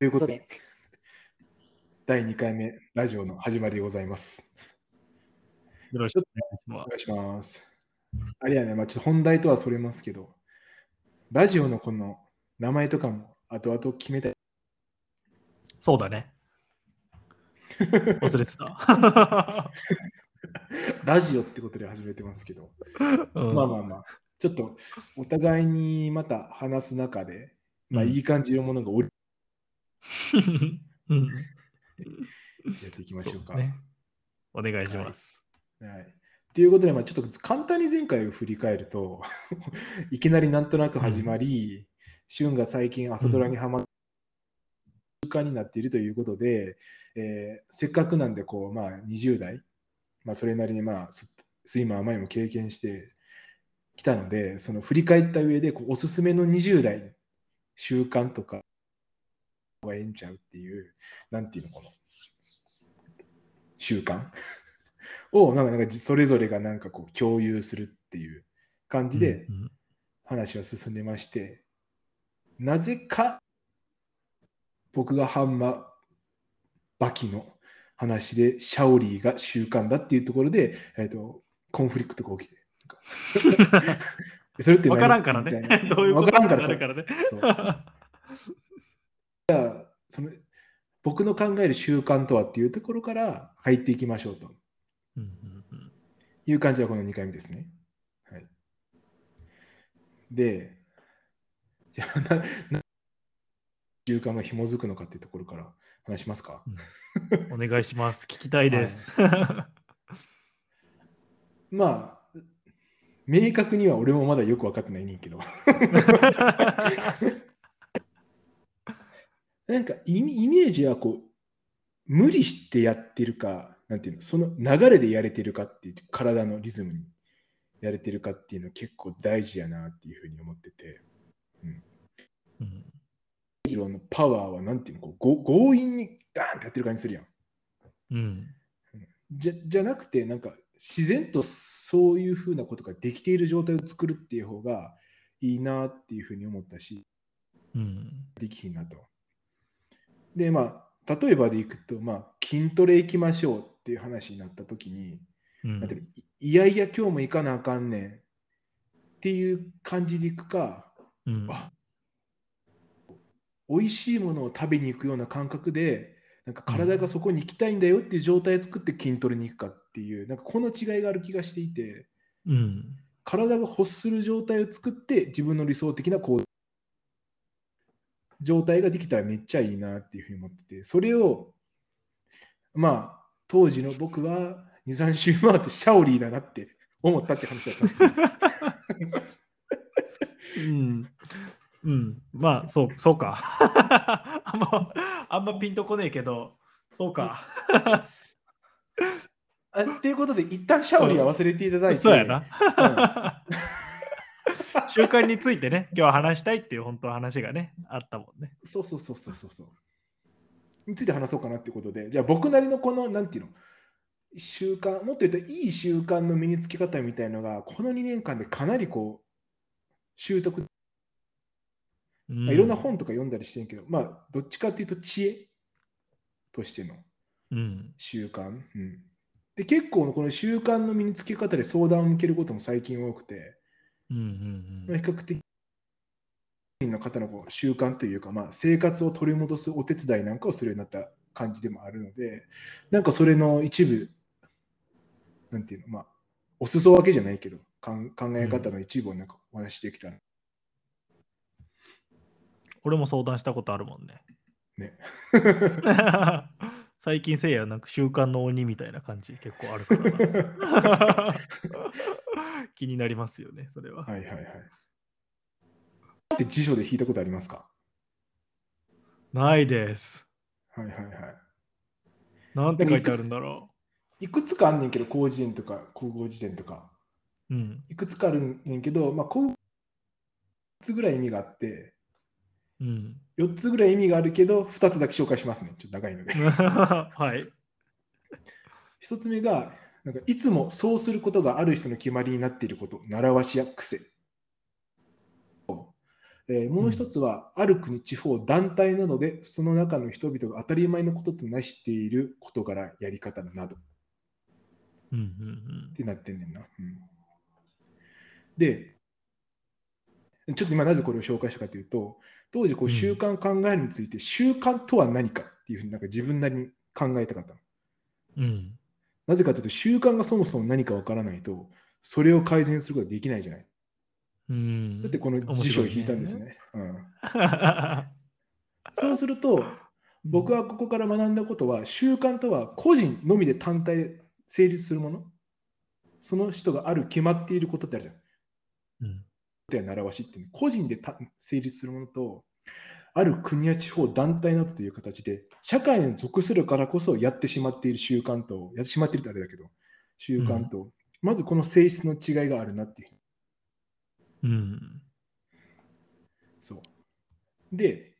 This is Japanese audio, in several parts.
ということで、第2回目、ラジオの始まりでございます。よろしくお願いします。お願いします。あれやね、まあ、ちょっと本題とはそれますけど、ラジオのこの名前とかも後々決めたい。そうだね。忘れてた。ラジオってことで始めてますけど、うんまあまあまあ、ちょっとお互いにまた話す中で、まあ、うんいい感じのものがおりうんやっていきましょうか。そうねお願いします。はい。ということで、まあ、ちょっと簡単に前回を振り返ると、いきなりなんとなく始まり、旬が最近朝ドラにハマって習慣になっているということで、えーせっかくなんでこう、まあ、20代、まあ、それなりに、まあ、ススイマー前も経験してきたので、その振り返った上でこうおすすめの20代習慣とかがええんちゃうっていう、なんていうのかな、習慣？をなんかなんかそれぞれがなんかこう共有するっていう感じでうんうん話は進んでまして、なぜか僕がハンマバキの話でシャオリーが習慣だっていうところで、えっとコンフリクトが起きて。それって何？わからんからねな。どういうことわからんからね。そうその僕の考える習慣とはっていうところから入っていきましょうとうんうんうんいう感じはこの2回目ですね。はい、で、じゃあ な、な習慣が紐づくのかっていうところから話しますか？お願いします。聞きたいです。まあ、明確には俺もまだよく分かってないねんけど、なんかイメージはこう、無理してやってるか、なんていうの、その流れでやれてるかっていう、体のリズムにやれてるかっていうの結構大事やなっていうふうに思ってて、うん。一郎のパワーはなんていうの、こうご強引にガーンってやってる感じするやん。うん。じゃじゃなくて、なんか自然とそういうふうなことができている状態を作るっていう方がいいなっていうふうに思ったし、うん。できひんなと。で、まあ、例えばでいくと、まあ、筋トレ行きましょうっていう話になった時に、うん。ていやいや今日も行かなあかんねんっていう感じでいくか、うん。あ美味しいものを食べに行くような感覚で、なんか体がそこに行きたいんだよっていう状態を作って筋トレに行くかっていう、なんかこの違いがある気がしていて、うん。体が欲する状態を作って自分の理想的な行動状態ができたらめっちゃいいなっていうふうに思ってて、それを、まあ、当時の僕は2、3週回ってシャオリーだなって思ったって話だったんですよ。うんうん、まあ、そう、そうか。あんま、あんまピンとこねえけど、そうか。あっていうことで、一旦シャオリーは忘れていただいて、そうやな。習慣についてね、今日は話したいっていう本当は話がね、あったもんね。そうそうそうそうそうそう。について話そうかなってことで、じゃあ僕なりのこの、なんていうの、習慣、もっと言うといい習慣の身につけ方みたいのが、この2年間でかなりこう、習得、うんまあ、いろんな本とか読んだりしてんけど、まあ、どっちかっていうと知恵としてのうん。習慣。うん、で、結構この習慣の身につけ方で相談を向けることも最近多くて、うんうんまあ比較的の方のこう習慣というか、まあ、生活を取り戻すお手伝いなんかをするようになった感じでもあるので、なんかそれの一部、なんていうの、まあ、お裾分けじゃないけど、かん考え方の一部をなんかお話しできたら、俺も相談したことあるもんね。ね。最近せいやなんか習慣の鬼みたいな感じ結構あるからな 気になりますよね、それは。はいはいはい。って辞書で引いたことありますか？ないです。はいはいはい。なんて書いてあるんだろいくつかあんねんけど、広辞苑とか、高校辞典とか、う。うん。いくつかあるねんけど、まあ、こうつぐらい意味があって、うん。4つぐらい意味があるけど、2つだけ紹介しますね。ちょっと長いので。はい。1つ目が、なんかいつもそうすることがある人の決まりになっていること、習わしや癖。えーもう一つは、ある国、地方、団体などで、その中の人々が当たり前のこととなしている事柄、やり方などっうんうんてなってんねんな。うんで、ちょっと今なぜこれを紹介したかというと、当時こううん習慣考えるについて、習慣とは何かっていうふうになんか自分なりに考えたかったの。うん。うん。なぜかというと、習慣がそもそも何かわからないと、それを改善することができないじゃない。うん。だってこの辞書を引いたんですね。うん、面 そうすると、僕はここから学んだことは、習慣とは個人のみで単体成立するもの。その人がある決まっていることってあるじゃん。うんでは習わしっていうの個人でた成立するものと、ある国や地方、団体などという形で、社会に属するからこそやってしまっている習慣と、やってしまっているとあれだけど、習慣と、まずこの性質の違いがあるなっていう。うん。そう。で、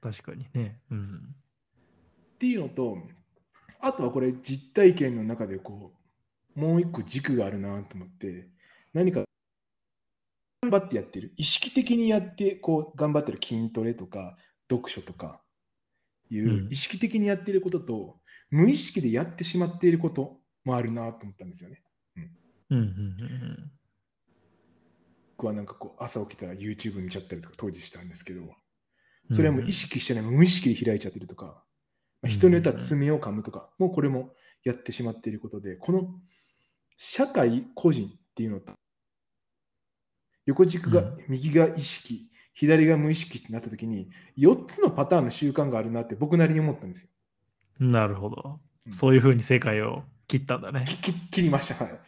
確かにね。うん。っていうのと、あとはこれ実体験の中でこう、もう一個軸があるなと思って、何か頑張ってやってる、意識的にやってこう頑張ってる筋トレとか読書とかいううん意識的にやっていることと、無意識でやってしまっていることもあるなと思ったんですよね。うんうんうん僕はなんかこう朝起きたら YouTube 見ちゃったりとか当時したんですけど、うん。それはもう意識してない、無意識で開いちゃってるとか、まあ人によっては爪を噛むとか、もうこれもやってしまっていることで、この社会、個人っていうのと、横軸が、うん右が意識、左が無意識ってなったときに、4つのパターンの習慣があるなって僕なりに思ったんですよ。なるほど。うんそういうふうに世界を切ったんだね。切りました。はい。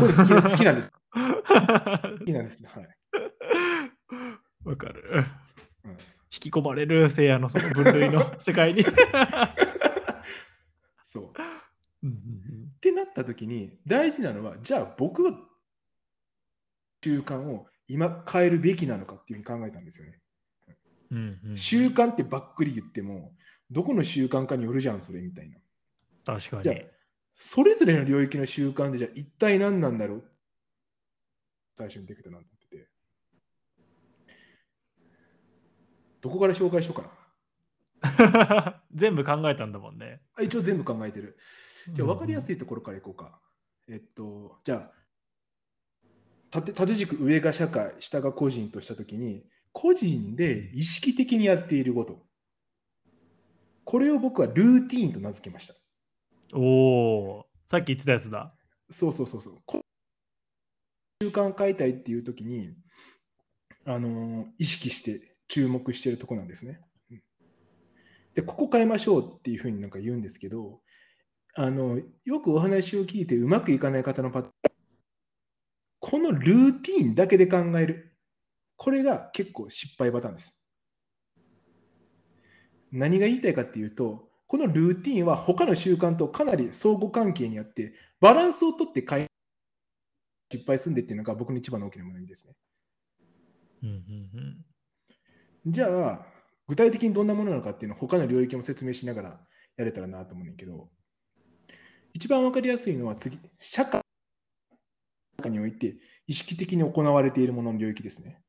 これ好きな好きなんです。好きなんです。はい。わかる。うん引き込まれる聖夜のその分類の世界に。そう。っうんうんてなったときに、大事なのは、じゃあ僕は習慣を今変えるべきなのかっていうふうに考えたんですよね。うんうんうん習慣ってばっくり言っても、どこの習慣かによるじゃん、それみたいな。確かにじゃあ。それぞれの領域の習慣で、じゃあ一体何なんだろう？最初にできたなと思ってて。どこから紹介しようかな？全部考えたんだもんね。あ一応全部考えてる。じゃあ分かりやい。すいところからいこうか。えっと、じゃあ、縦縦軸上が社会、下が個人としたときに、個人で意識的にやっていること。これを僕はルーティーンと名付けました。おお、さっき言ってたやつだ。そうそうそうそう。こ習慣変えたいっていうときに、あのー意識して注目しているところなんですね。うんで、ここ変えましょうっていうふうになんか言うんですけど、あのよくお話を聞いてうまくいかない方のパターン、このルーティーンだけで考える。これが結構失敗パターンです。何が言いたいかっていうと、このルーティーンは他の習慣とかなり相互関係にあって、バランスをとって変え失敗するんでっていうのが僕の一番の大きな学びですね。うんうんじゃあ、具体的にどんなものなのかっていうのを他の領域も説明しながらやれたらなと思うねんけど、一番わかりやすいのは次、社会において意識的に行われているものの領域ですね。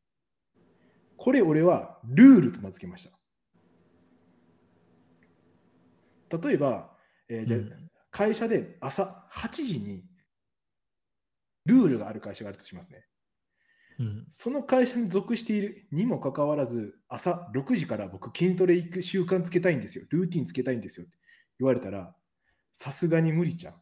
これ俺はルールと名付けました。例えば、えーじゃあうん会社で朝8時にルールがある会社があるとしますね。うんその会社に属しているにもかかわらず、朝6時から僕筋トレ行く習慣つけたいんですよ。ルーティンつけたいんですよって言われたら、さすがに無理じゃん。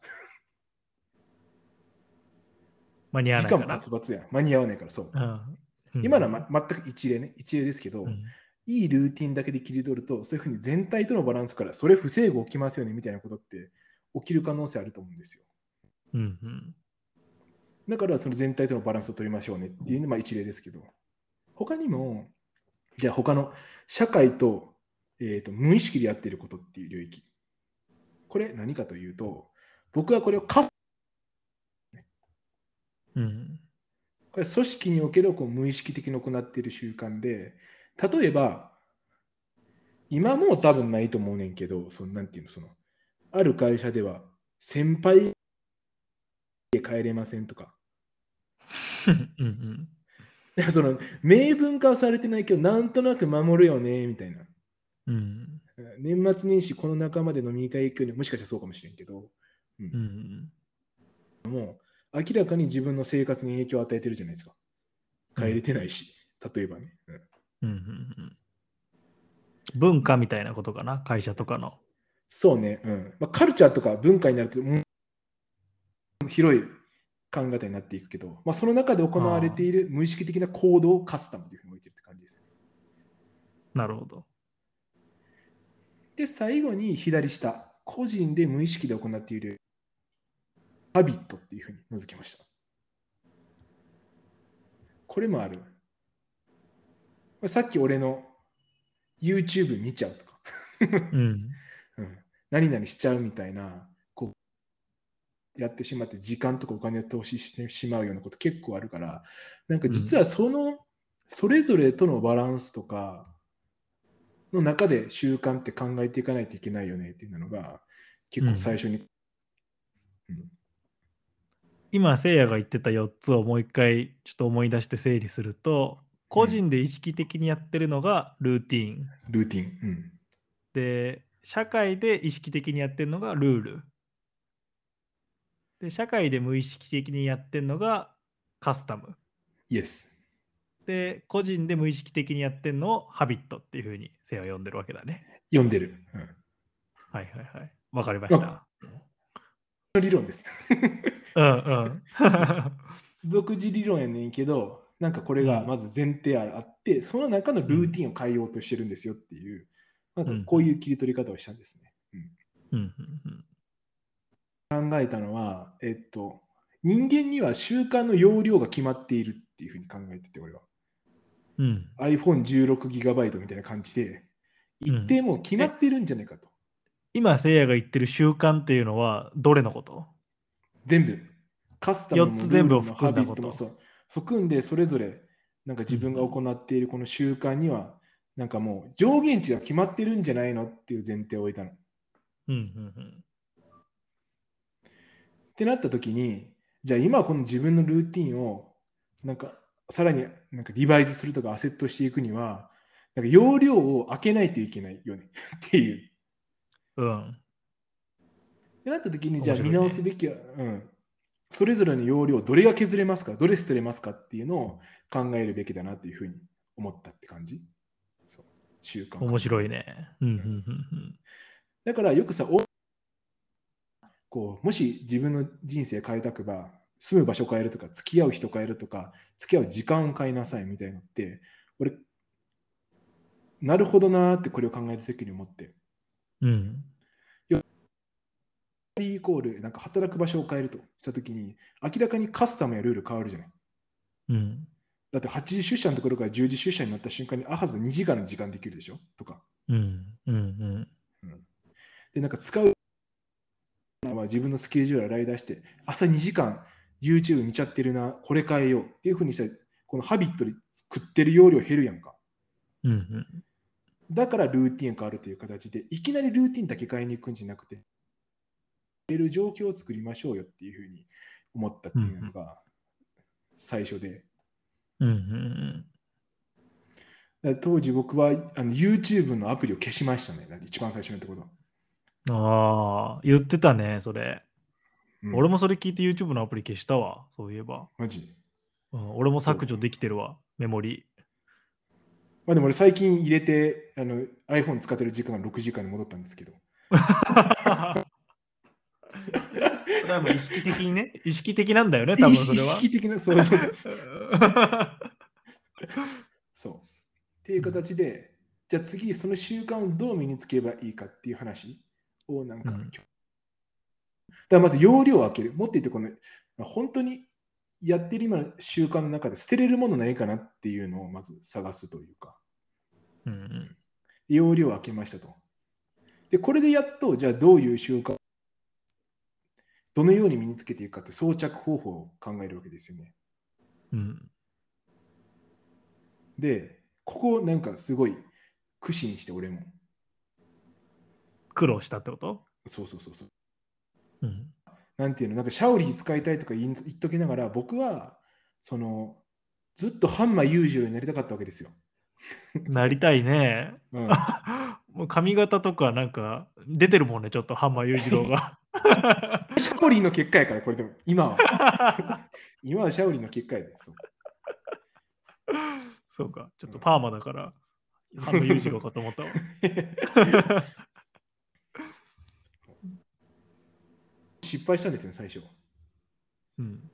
間に合わ時間ないから。バツバツやん。間に合わないからそう。うん今のは、ま、全く一例ね。一例ですけど、うんいいルーティンだけで切り取ると、そういうふうに全体とのバランスから、それ不整合起きますよねみたいなことって起きる可能性あると思うんですよ。うんうんだからその全体とのバランスを取りましょうねっていうのがまあ一例ですけど、他にも、じゃあ他の社会と,、えーと無意識でやっていることっていう領域。これ何かというと、僕はこれをカうんこれ組織におけるこう無意識的に行っている習慣で、例えば、今もう多分ないと思うねんけど、そのなんていうの、その、ある会社では、先輩で帰れませんとか、うんうんその明文化はされてないけど、なんとなく守るよね、みたいな。うん。年末年始この仲間で飲み会行くよりもしかしたらそうかもしれんけど、うん。もう明らかに自分の生活に影響を与えてるじゃないですか。帰れてないし、例えばね。うんうんうんうん文化みたいなことかな、会社とかの。そうね、うんまあ、カルチャーとか文化になると、うん広い考え方になっていくけど、まあ、その中で行われている無意識的な行動をカスタムというふうに置いてるって感じです。なるほど。で、最後に左下、個人で無意識で行っているハビットっていうふうに名付けました。これもある。まあさっき俺の YouTube 見ちゃうとか、うん。うん、何々しちゃうみたいな、こう、やってしまって時間とかお金を投資してしまうようなこと結構あるから、なんか実はその、それぞれとのバランスとかの中で習慣って考えていかないといけないよねっていうのが結構最初に、うん今、せいやが言ってた4つをもう一回ちょっと思い出して整理すると、個人で意識的にやってるのがルーティン。ルーティン。うん。で、社会で意識的にやってるのがルール。で、社会で無意識的にやってるのがカスタム。イエス。で、個人で無意識的にやってるのをハビットっていうふうにせいやは呼んでるわけだね。読んでる。うん。はいはいはい。わかりました。の理論です。うんうん。独自理論やねんけど、なんかこれがまず前提あって、その中のルーティンを変えようとしてるんですよっていう、なんかこういう切り取り方をしたんですね。うんうんうんうん考えたのは、えっと、人間には習慣の容量が決まっているっていうふうに考えてて、俺は。うん iPhone16GB みたいな感じで、一定もう決まってるんじゃないかと。今、せいやが言ってる習慣っていうのはどれのこと？全部。カスタムも四つ全部をルールもハ含んだことビットもそう。含んで、それぞれ、なんか自分が行っているこの習慣には、なんかもう上限値が決まってるんじゃないのっていう前提を置いたの。っうんうんてなった時に、じゃあ今この自分のルーティンを、なんかさらになんかリバイズするとかアセットしていくには、なんか容量を開けないといけないよねっていう。うん。うん。ってなった時に、じゃあ見直すべきは、うん、それぞれの容量、どれが削れますか、どれ捨てれますかっていうのを考えるべきだなっていうふうに思ったって感じ。そう習慣化面白いね。うんうんうんだからよくさ、おこうもし自分の人生変えたくば、住む場所変えるとか、付き合う人変えるとか、付き合う時間を変えなさいみたいなのって、俺、なるほどなーってこれを考えるときに思って、うん。うん。イコール、なんか働く場所を変えるとしたときに、明らかにカスタムやルール変わるじゃない。うん。だって8時出社のところから10時出社になった瞬間に、あはず2時間の時間できるでしょ？とか。うん。うん。で、なんか使う、まあ、自分のスケジュールを洗い出して、朝2時間 YouTube 見ちゃってるな、これ変えようっていうふうにしたら、このハビットで食ってる容量減るやんか。うん。うん。だからルーティン変わるという形で、いきなりルーティンだけ変えに行くんじゃなくて、変える状況を作りましょうよっていうふうに思ったっていうのが最初で。うん。うん。当時僕はあの YouTube のアプリを消しましたね。一番最初のところ。ああ、言ってたね、それ。うん俺もそれ聞いて YouTube のアプリ消したわ、そういえば。マジ？うん、俺も削除できてるわ、メモリ。まあでも俺最近入れてあの iPhone 使ってる時間が6時間に戻ったんですけど。意識的にね、意識的なんだよね、多分それは意。識的な、そうそうそう そう。っていう形で、じゃあ次、その習慣をどう身につければいいかっていう話をなんか、うんだからまず容量を開ける。もっと言ってこの、本当にやってる今の習慣の中で捨てれるものないかなっていうのをまず探すというか、うんうん容量を開けましたと。で、これでやっと、じゃあどういう習慣、どのように身につけていくかって装着方法を考えるわけですよね。うんで、ここなんかすごい苦心して俺も。苦労したってこと？そうそうそうそう。うんなんていうの、なんかシャオリー使いたいとか言い言っときながら、僕は、その、ずっとハンマー裕次郎になりたかったわけですよ。なりたいね。うん、もう髪型とかなんか出てるもんね、ちょっとハンマー裕次郎が。シャオリンの結果やから、これでも、今は。今はシャオリンの結果やで。そうそうか、ちょっとパーマだから、ハンマー裕次郎かと思ったわ。失敗したんですよ、最初。うん。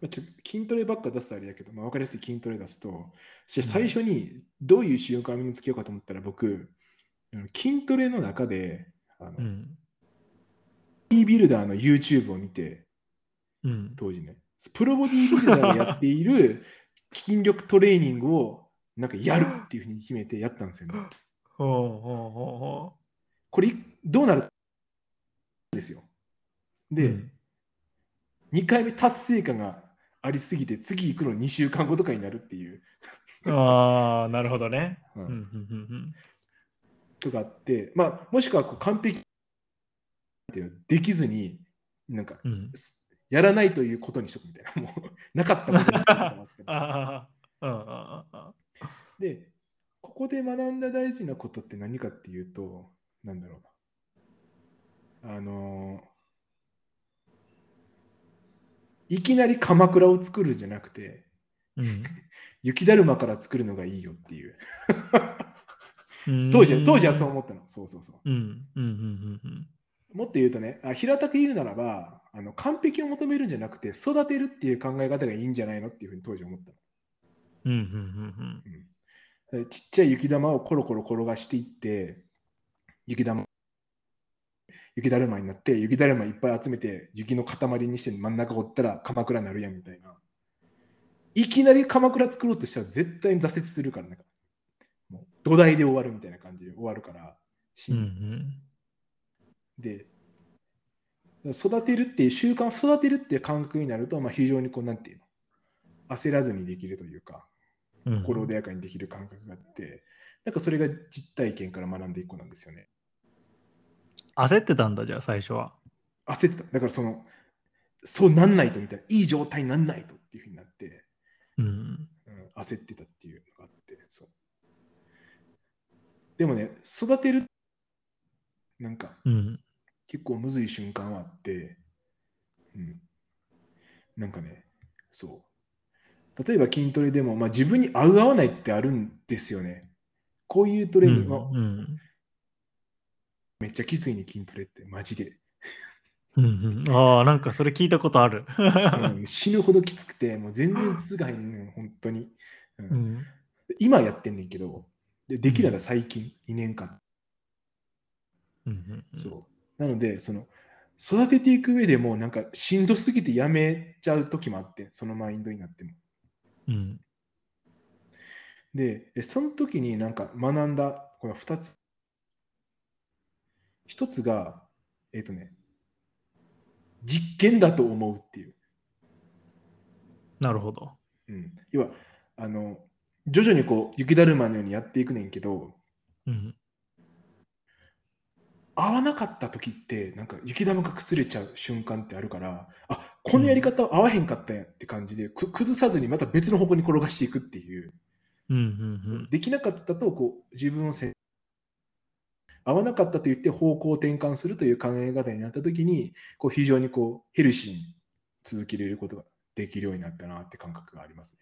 まあ、ちょ筋トレばっか出すとあれだけど、まあ、分かりやすい筋トレ出すと、最初にどういう習慣を身につけようかと思ったら、僕、筋トレの中で、あのうん。ボディービルダーの YouTube を見て、うん。当時ね、プロボディービルダーがやっている 筋力トレーニングをなんかやるっていうふうに決めてやったんですよね。ほうほうほうほこれどうなるかですよ。う。で、うん2回目達成感がありすぎて、次行くの2週間後とかになるっていう、ああ、なるほどね。ううんんうんうんとかあって、まあ、もしくはこう完璧っていうのできずに、なんか、うんやらないということにしとくみたいな、もうなかったことにしとくとかもあって ああ、うんうんうんうん。で、ここで学んだ大事なことって何かっていうと、なんだろうな。あのーいきなり鎌倉を作るんじゃなくて、うん 雪だるまから作るのがいいよっていう。うん当時は当時はそう思ったの。そうそうそう。うんうんうんうんうんもっと言うとね、あ平たく言うならばあの、完璧を求めるんじゃなくて、育てるっていう考え方がいいんじゃないのっていうふうに当時思ったの。うんうんうんうん。ちっちゃい雪玉をコロコロ転がしていって、雪玉、雪だるまになって、雪だるまいっぱい集めて、雪の塊にして真ん中折ったら鎌倉になるやんみたいな。いきなり鎌倉作ろうとしたら絶対に挫折するから、なんか、もう土台で終わるみたいな感じで終わるから、しうんうんで、育てるっていう習慣を育てるっていう感覚になると、まあ、非常にこう、なんていうの、焦らずにできるというか、うん心穏やかにできる感覚があって、なんかそれが実体験から学んでいく子なんですよね。焦ってたんだ、じゃあ最初は。焦ってた。だからその、そうなんないとみたいな、いい状態になんないとっていうふうになって、うんうん、焦ってたっていうのがあって、そう。でもね、育てる、なんかうん結構むずい瞬間はあって、うん。なんかね、そう。例えば筋トレでも、まあ、自分に合う合わないってあるんですよね。こういうトレーニング、まあうんめっちゃきついね、筋トレって、マジで。うんうんああ、なんかそれ聞いたことある。うん死ぬほどきつくて、もう全然続かへんねん、本当に。うんうん今やってんねんけど、でできるのが最近、2年間。うんうんうんそう。なので、その、育てていく上でも、なんか、しんどすぎてやめちゃう時もあって、そのマインドになっても。うんで、えその時になんか学んだ、この2つ。1つが、えっ、とね、実験だと思うっていう。なるほど。うん、要は、あの、徐々にこう、雪だるまのようにやっていくねんけど、うん合わなかった時って、なんか雪玉が崩れちゃう瞬間ってあるから、あこのやり方合わへんかったんやって感じで、く崩さずにまた別の方向に転がしていくっていう、うんうんうん。できなかったとこう自分をせ合わなかったと言って方向を転換するという考え方になった時に、こう非常にこうヘルシーに続けれることができるようになったなって感覚がありますね。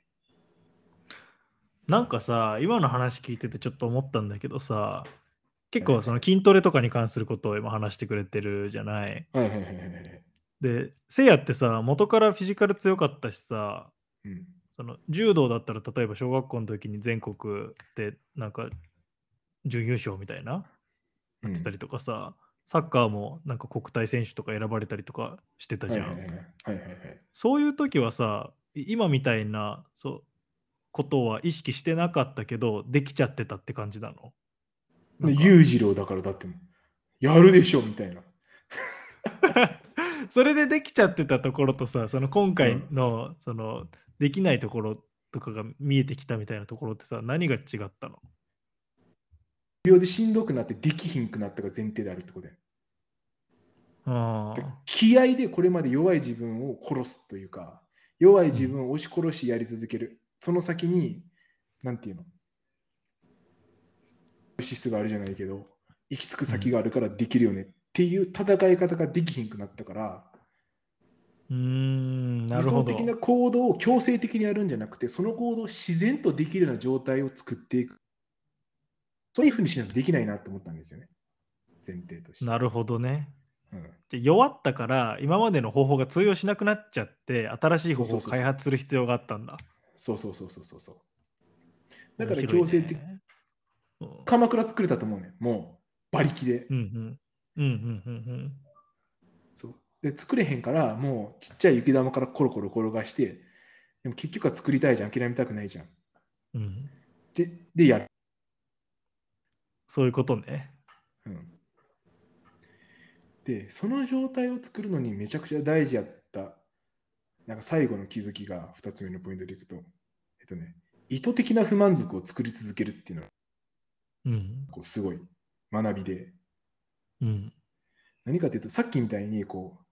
なんかさ、今の話聞いててちょっと思ったんだけどさ、結構その筋トレとかに関することを今話してくれてるじゃない。はいはいはいはいはい。で、せいやってさ、元からフィジカル強かったしさ、うんその柔道だったら例えば小学校の時に全国でなんか準優勝みたいなうんやってたりとかさ、サッカーもなんか国体選手とか選ばれたりとかしてたじゃん。そういう時はさ、い今みたいなそうことは意識してなかったけど、できちゃってたって感じなの？裕次郎だからだってやるでしょみたいな。それでできちゃってたところとさ、その今回の、そのできないところとかが見えてきたみたいなところってさ、何が違ったの？病でしんどくなってできひんくなったが前提であるってことや。でああ。気合でこれまで弱い自分を殺すというか、弱い自分を押し殺しやり続ける。その先に、なんていうの、資質があるじゃないけど、行き着く先があるからできるよねっていう戦い方ができひんくなったから、うーん、な理るほど。想的な行動を強制的にやるんじゃなくて、その行動を自然とできるような状態を作っていく。そういうふうにしないとできないなと思ったんですよね。前提として。なるほどね。うんじゃ弱ったから今までの方法が通用しなくなっちゃって新しい方法を開発する必要があったんだ。そうそうそうそうそうそう。だから強制的、ね鎌倉作れたと思うね。もう馬力で。うんうんうんうんうんそうで作れへんから、もうちっちゃい雪玉からコロコロ転がして、でも結局は作りたいじゃん、諦めたくないじゃん。うんうんで、でやる。そういうことね。うん、で、その状態を作るのにめちゃくちゃ大事やった、なんか最後の気づきが2つ目のポイントでいくと、えっとね、意図的な不満足を作り続けるっていうのがうん。こうすごい学びで、うん。何かというと、さっきみたいにこう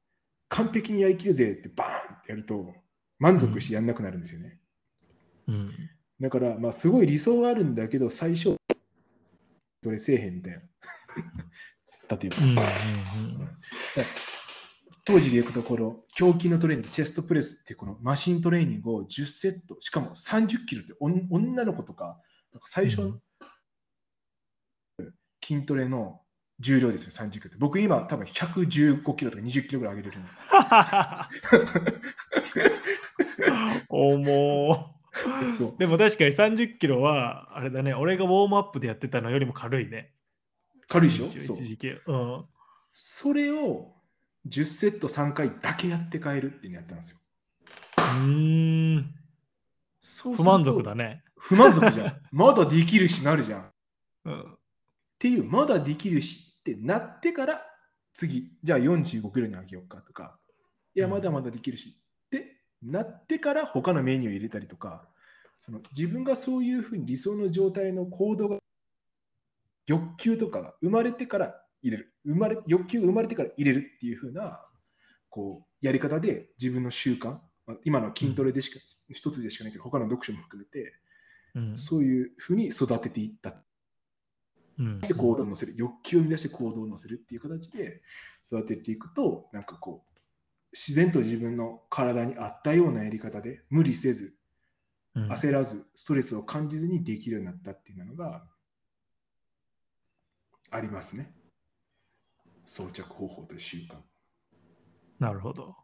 完璧にやりきるぜってバーンってやると、満足してやんなくなるんですよね。うん。だから、まあ、すごい理想はあるんだけど、最初、どれせえへんみたいな。例えば、うんうん当時でいくと、この胸筋のトレーニング、チェストプレスっていうこのマシントレーニングを10セット、しかも30キロって女の子とか、最初の筋トレの重量ですね、30キロって。僕今多分115キロとか20キロぐらい上げれるんですよ。重そう。でも確かに30キロはあれだね。俺がウォームアップでやってたのよりも軽いね。軽いでしょ？一そう。うん。それを10セット3回だけやって帰るっていうのやったんですよ。うーん。そう不満足だね。不満足じゃん。まだできるしなるじゃん。っうんていう、まだできるしってなってから、次、じゃあ45キロに上げようかとか、いや、うんまだまだできるしってなってから他のメニューを入れたりとか、その自分がそういうふうに理想の状態の行動が、欲求とかが生まれてから入れる。生まれ欲求が生まれてから入れるっていうふうな、こう、やり方で自分の習慣、まあ今の筋トレでしか、一つでしかないけど、他の読書も含めて、うんそういうふうに育てていった。うん。して行動を乗せる、欲求を生み出して行動を乗せるっていう形で育てていくと、なんかこう、自然と自分の体に合ったようなやり方で、無理せず、うん。焦らず、ストレスを感じずにできるようになったっていうのがありますね。装着方法と習慣。なるほど。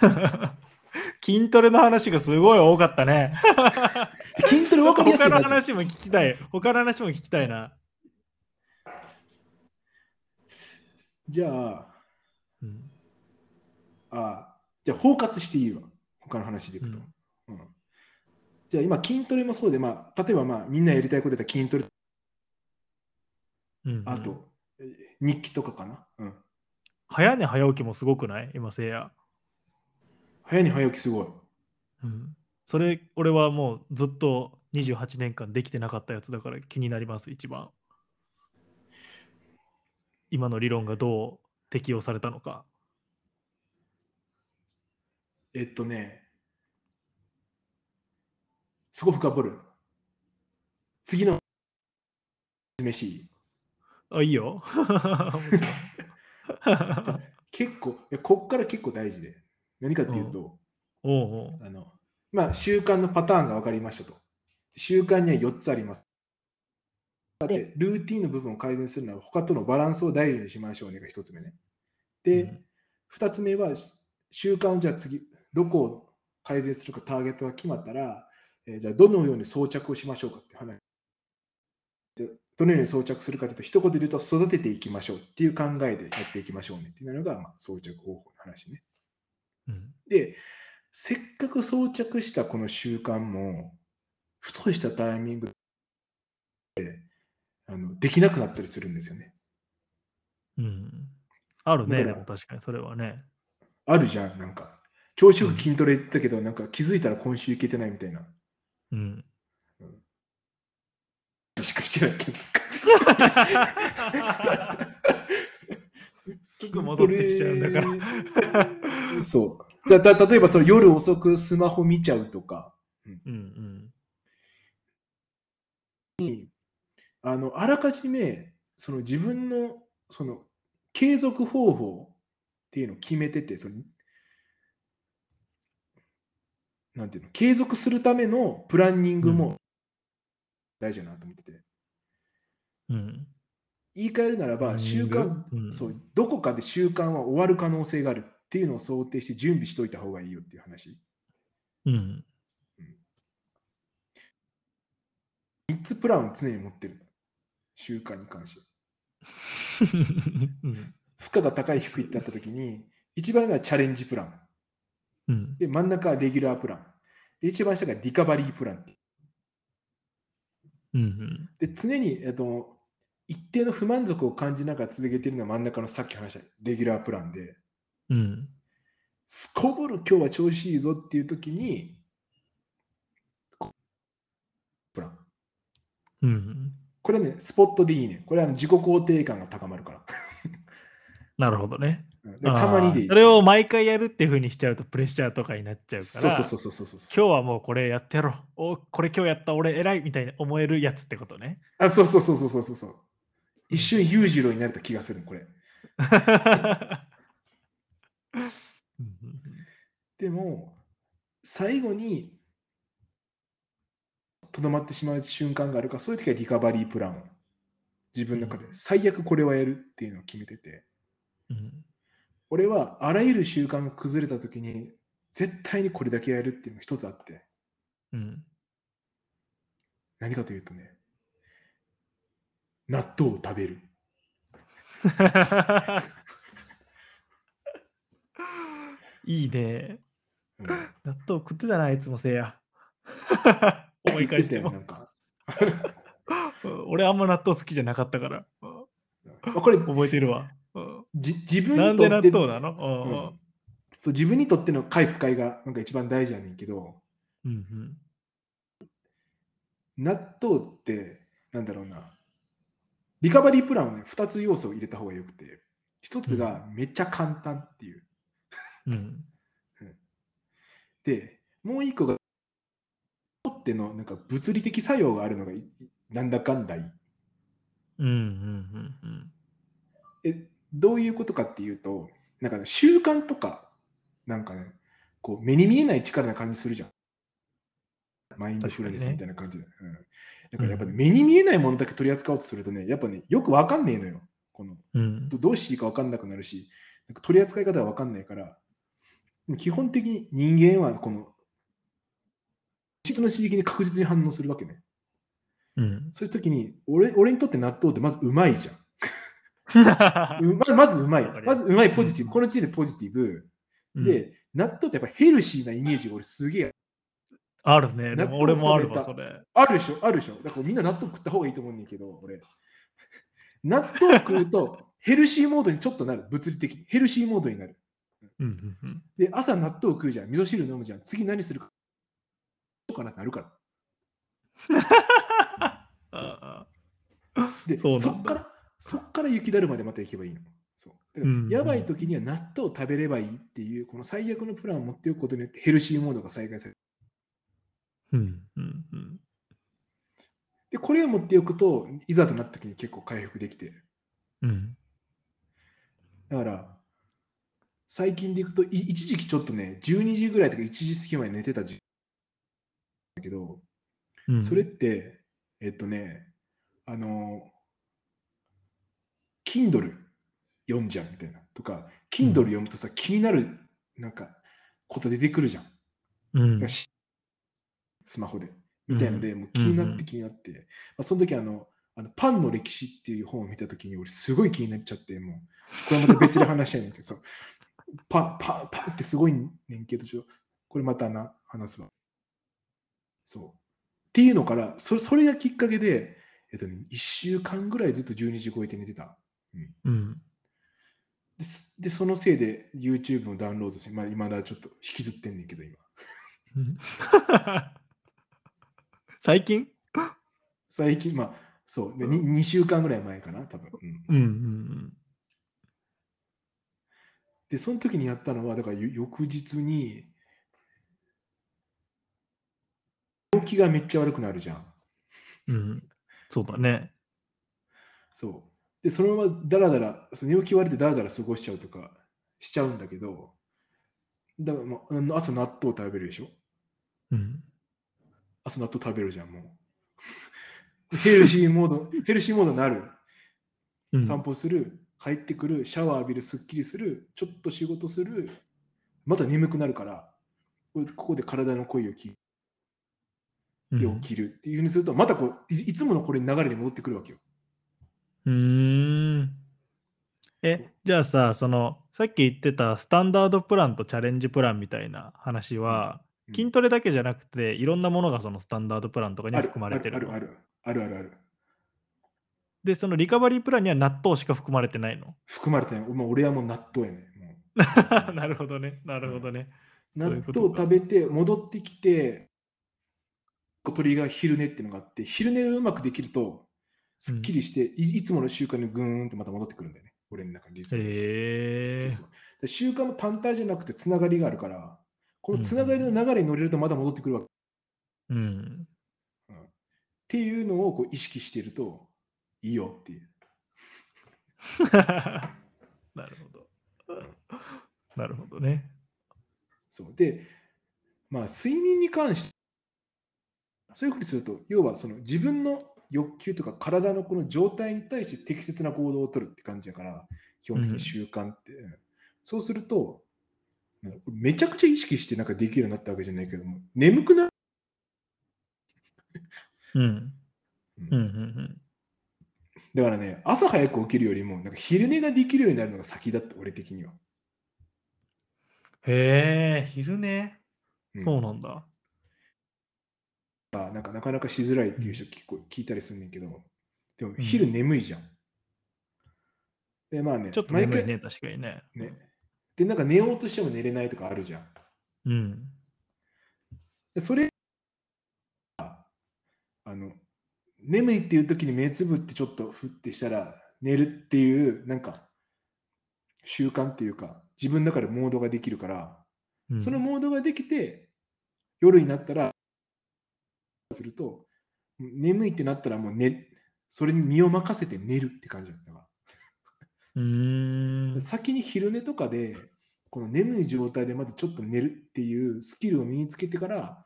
筋トレの話がすごい多かったね。で筋トレ分かりやすい他の話も聞きたい。他の話も聞きたいな、じゃあ、うんあじゃあ包括していいわ。他の話でいくと。うんじゃあ今筋トレもそうで、まあ、例えばまあみんなやりたいことだったら筋トレうんあと、えー日記とかかな。うん。早寝早起きもすごくない？今せいや、早寝早起きすごい。うん、それ俺はもうずっと28年間できてなかったやつだから気になります一番今の理論がどう適用されたのかえっとね、そこ深掘る。次の飯いいあいいよ 結構、こっから結構大事で。何かっていうと、おうおうあの、まあ、習慣のパターンが分かりましたと。習慣には4つあります。で、ルーティンの部分を改善するのは、他とのバランスを大事にしましょうねが1つ目ね。で、うん2つ目は、し習慣をじゃあ次、どこを改善するかターゲットが決まったら、えーじゃあどのように装着をしましょうかって話。でどのように装着するかというと、一言で言うと、育てていきましょうっていう考えでやっていきましょうねっていうのが、まあ、装着方法の話ね。うんで、せっかく装着したこの習慣も、ふとしたタイミングであのできなくなったりするんですよね。うんあるねでも確かにそれはねあるじゃん、なんか。調子よく筋トレ行ったけど、なんか気づいたら今週行けてないみたいな。うんしかしてないけど。すぐ戻ってきちゃうんだからら。そう。だだ例えばその夜遅くスマホ見ちゃうとか、うんうんに、あのあらかじめその自分のその継続方法っていうのを決めてて、そのなんていうの、継続するためのプランニングも大事だなと思ってて。うん。言い換えるならば、習慣、うんそう、どこかで習慣は終わる可能性があるっていうのを想定して準備しといた方がいいよっていう話。うん。3つプランを常に持ってる。習慣に関して。うん負荷が高い低いってあったときに、一番目はチャレンジプラン。うん。で、真ん中はレギュラープラン。で、一番下がリカバリープラン。うん。で、常に、えっと、一定の不満足を感じながら続けているのは真ん中のさっき話したレギュラープランで、うん。すこぶる今日は調子いいぞっていうときに、こプラン。うん。これね、スポットでいいね。これは自己肯定感が高まるから。なるほどね。たまにでいい。それを毎回やるっていうふうにしちゃうとプレッシャーとかになっちゃうから。そうそうそうそうそうそう。今日はもうこれやってやろう。おこれ今日やった俺偉いみたいに思えるやつってことね。あ、そうそうそうそうそうそうそう。一瞬裕次郎になれた気がする、これ。うんでも、最後に、とどまってしまう瞬間があるから、そういう時はリカバリープランを自分の中で最悪これはやるっていうのを決めてて、うん俺はあらゆる習慣が崩れた時に、絶対にこれだけやるっていうのが一つあって、うん何かというとね、納豆を食べる。いいね。うん納豆食ってたな、いつもせいや。思い返しても。俺あんま納豆好きじゃなかったから。これ覚えてるわ。うん。じ自分なんで納にとって豆なのうん。そう自分にとっての回不快がなんか一番大事やねんけど、うんうん。納豆って、なんだろうな、リカバリープランはね、2つ要素を入れた方がよくて、1つがめっちゃ簡単っていう。うん。で、もう1個が、ってのなんか物理的作用があるのがいなんだかんだいい。うんうんうんうんえどういうことかっていうと、なんかね、習慣とか、なんかね、こう目に見えない力な感じするじゃん。マインドフルネスみたいな感じで。うん、だからやっぱね、目に見えないものだけ取り扱おうとするとね、やっぱね、よくわかんねえのよ。このうんどどうしていいかわかんなくなるし、なんか取り扱い方がわかんないから、基本的に人間はこの、質の刺激に確実に反応するわけね。うんそういう時に俺、俺にとって納豆ってまずうまいじゃん。うままずうまいまずうまいポジティブ。うんこの時点でポジティブ。うんで、納豆ってやっぱヘルシーなイメージが俺すげえあるね。でも俺もあるわ、それ。あるでしょ？あるでしょ？だからみんな納豆食った方がいいと思うんだけど、俺。納豆を食うとヘルシーモードにちょっとなる。物理的に。ヘルシーモードになる。うんうんうんで、朝納豆を食うじゃん。味噌汁飲むじゃん。次何するか。とかなってなるから。あで、そそっから、そっから雪だるまでまた行けばいいの。そうやばい時には納豆を食べればいいっていう、この最悪のプランを持っておくことによってヘルシーモードが再開される。うんうんうんで、これを持っておくと、いざとなった時に結構回復できて。うんだから、最近でいくと、い一時期ちょっとね、12時ぐらいとか1時過ぎまで寝てた時期だけど、うん。それって、えっとね、あの、Kindle 読んじゃうみたいな。とか、Kindle 読むとさ、気になるなんかこと出てくるじゃん。うん。しスマホで。みたいので、もう気になって気になって、まあ、その時あの、あのパンの歴史っていう本を見た時に俺すごい気になっちゃって、もう、これまた別で話したいんだけどさ、パン、パン、パンってすごいねんけど、ちょこれまたな、話すわ。そう。っていうのから、そそれがきっかけで、えっとね、1週間ぐらいずっと12時超えて寝てた。うんですで、そのせいで YouTube をダウンロードして、まあ、今だちょっと引きずってんねんけど、今。うん 最近？最近、まあ、そう、で 2, 週間ぐらい前かな、多分。うんうんうんで、その時にやったのは、だからゆ翌日に、寝起きがめっちゃ悪くなるじゃん。うんうんそうだね。そう。で、そのままだらだら、その寝起き悪いてだらだら過ごしちゃうとかしちゃうんだけど、だから、まあ、朝納豆食べるでしょ？うん。朝納豆食べるじゃん、もう。ヘルシーモード、ヘルシーモードになる。うん、散歩する、帰ってくる、シャワー浴びる、すっきりする、ちょっと仕事する、また眠くなるから、こここで体の声を聞いてうん起きるっていうふうにすると、またこういいつものこれに流れに戻ってくるわけよ。うーん。え、じゃあさ、その、さっき言ってたスタンダードプランとチャレンジプランみたいな話は、うん筋トレだけじゃなくて、いろんなものがそのスタンダードプランとかに含まれてるの？あるあるあるあるある。で、そのリカバリープランには納豆しか含まれてないの？含まれてない。もう俺はもう納豆やね。なるほどね。なるほどね。ういうことか豆を食べて戻ってきて、小鳥が昼寝っていうのがあって、昼寝がうまくできると、すっきりして、いいつもの習慣にぐーんとまた戻ってくるんだよね。俺の中にリズムとしてへえそうそうで習慣も単体じゃなくてつながりがあるから、このつながりの流れに乗れるとまだ戻ってくるわけ。うん。うんっていうのをこう意識しているといいよっていう。なるほど。なるほどね。そうで、まあ、睡眠に関して、そういうふうにすると、要はその自分の欲求とか体のこの状態に対して適切な行動を取るって感じだから、基本的に習慣って。うんそうすると、めちゃくちゃ意識してなんかできるようになったわけじゃないけども、眠くなる。うん。うんうん。うん。だからね、朝早く起きるよりも、なんか昼寝ができるようになるのが先だった、俺的には。へえ、昼寝？うんそうなんだ。さなんかなかなかしづらいっていう人聞こ聞いたりするんだけど、でもうん昼眠いじゃん。で、まあね、ちょっと眠いね、確かにね。ね。で、なんか寝ようとしても寝れないとかあるじゃん。うん。でそれあの、眠いっていう時に目つぶってちょっとふってしたら寝るっていう、なんか習慣っていうか、自分の中でモードができるから、うんそのモードができて、夜になったら、すると、眠いってなったらもう寝、それに身を任せて寝るって感じなんだから。うーん。先に昼寝とかで、この眠い状態でまずちょっと寝るっていうスキルを身につけてから、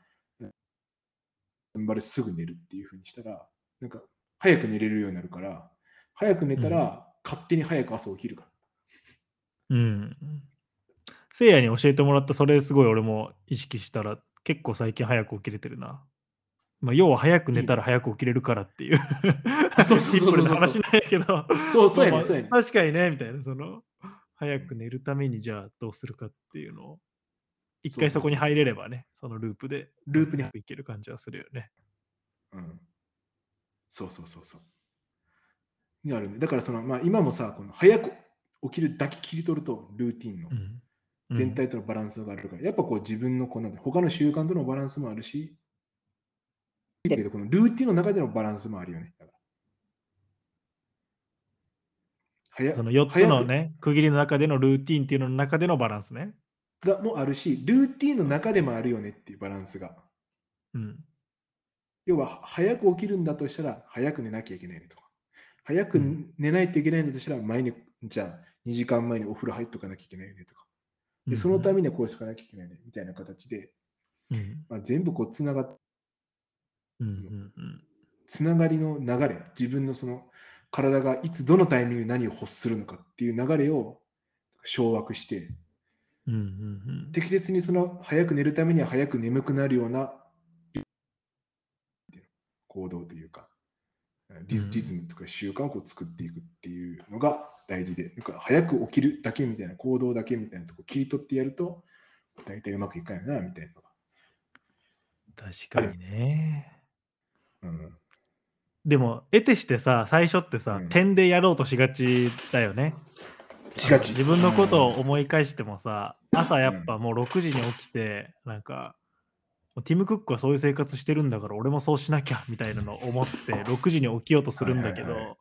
現場ですぐ寝るっていう風にしたら、なんか早く寝れるようになるから、早く寝たら勝手に早く朝起きるから。うん。せいやに教えてもらった、それすごい俺も意識したら、結構最近早く起きれてるな。まあ、要は早く寝たら早く起きれるからっていう。そうそうそうそうシンプルな話なんやけど。そうそうやね、そうやね。確かにね、みたいな、その、早く寝るためにじゃあどうするかっていうのを、一回そこに入れればね、そのループでループに、いける感じはするよね。うん。そうそうそうそう。にあるね。だからその、まあ今もさ、この早く起きるだけ切り取ると、ルーティンのうん。全体とのバランスがあるから、やっぱこう自分のこうなんだ他の習慣とのバランスもあるし、だけどこのルーティンの中でのバランスもあるよね。その4つのね、区切りの中でのルーティンっていうのの中でのバランスね。がもあるし、ルーティンの中でもあるよねっていうバランスが。うん。要は、早く起きるんだとしたら、早く寝なきゃいけないねとか。早くうん寝ないといけないんだとしたら、前に、じゃあ、2時間前にお風呂入っとかなきゃいけないよねとか。でそのためにはこうしとかなきゃいけないねみたいな形で、うん。まあ、全部こうつながっうんうんうんつながりの流れ、自分のその体がいつどのタイミングで何を欲するのかっていう流れを掌握して、うんうんうん適切にその早く寝るためには早く眠くなるような行動というか、リズムとか習慣をこう作っていくっていうのが大事で、なんか早く起きるだけみたいな行動だけみたいなとこ切り取ってやると、大体うまくいかないなみたいな。確かにね。うん。でも、得てしてさ、最初ってさ、うん。点でやろうとしがちだよね。しがち。自分のことを思い返してもさ、朝やっぱもう6時に起きて、なんか、ティム・クックはそういう生活してるんだから、俺もそうしなきゃみたいなのを思って、6時に起きようとするんだけはいはいはど、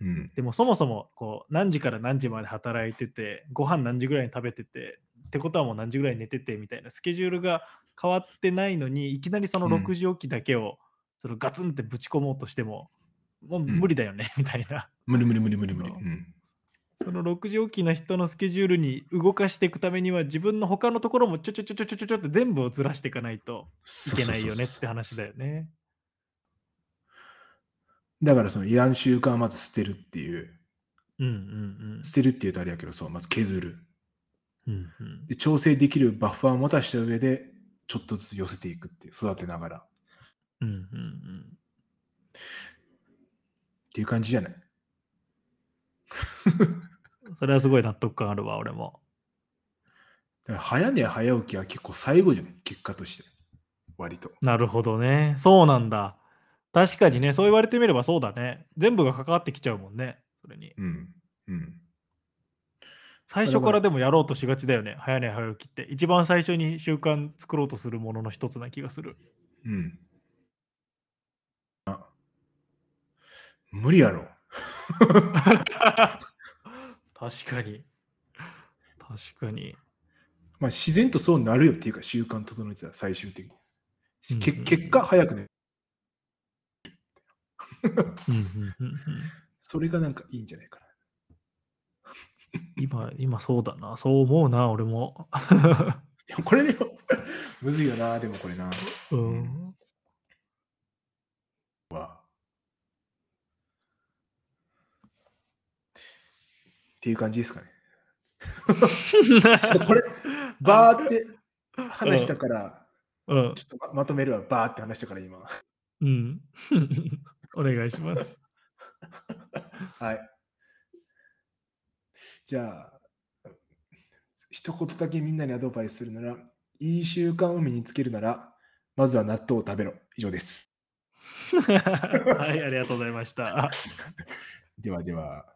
うん。でもそもそもこう何時から何時まで働いてて、ご飯何時ぐらいに食べてて、ってことはもう何時ぐらいに寝ててみたいなスケジュールが変わってないのに、いきなりそのうん。6時起きだけを、そのガツンってぶち込もうとしても、もう無理だよね、みたいな。無理無理無理無理無理。ううん。その6時起きな人のスケジュールに動かしていくためには、自分の他のところもちょちょちょちょちょちょちょって全部をずらしていかないといけないよねって話だよね。だからそのいらん習慣をまず捨てるっていう、うんうん捨てるっていうとあれやけど、そう、まず削る。うん。うんうんで、調整できるバッファーを持たした上で、ちょっとずつ寄せていくっていう、育てながら。っうんうんうん。ていう感じじゃない？それはすごい納得感あるわ、俺も。早寝早起きは結構最後じゃない？結果として。割と。なるほどね。そうなんだ。確かにね、そう言われてみればそうだね。全部が関わってきちゃうもんね。それに。うん。うん。最初からでもやろうとしがちだよね。早寝早起きって。一番最初に習慣作ろうとするものの一つな気がする。うん。無理やろ。確かに。確かに。まあ自然とそうなるよっていうか習慣整えてたら最終的に。けうんうん結果早くね。うんうんうんうんそれがなんかいいんじゃないかな。今、今そうだな。そう思うな、俺も。でもこれでも むずいよな、でもこれな。うん。は。っていう感じですかね。これ、バーって話したから、うん。ちょっとままとめるわ、バーって話したから今。うん。お願いします。はい。じゃあ、一言だけみんなにアドバイスするなら、いい習慣を身につけるなら、まずは納豆を食べろ。以上です。はい、ありがとうございました。ではでは。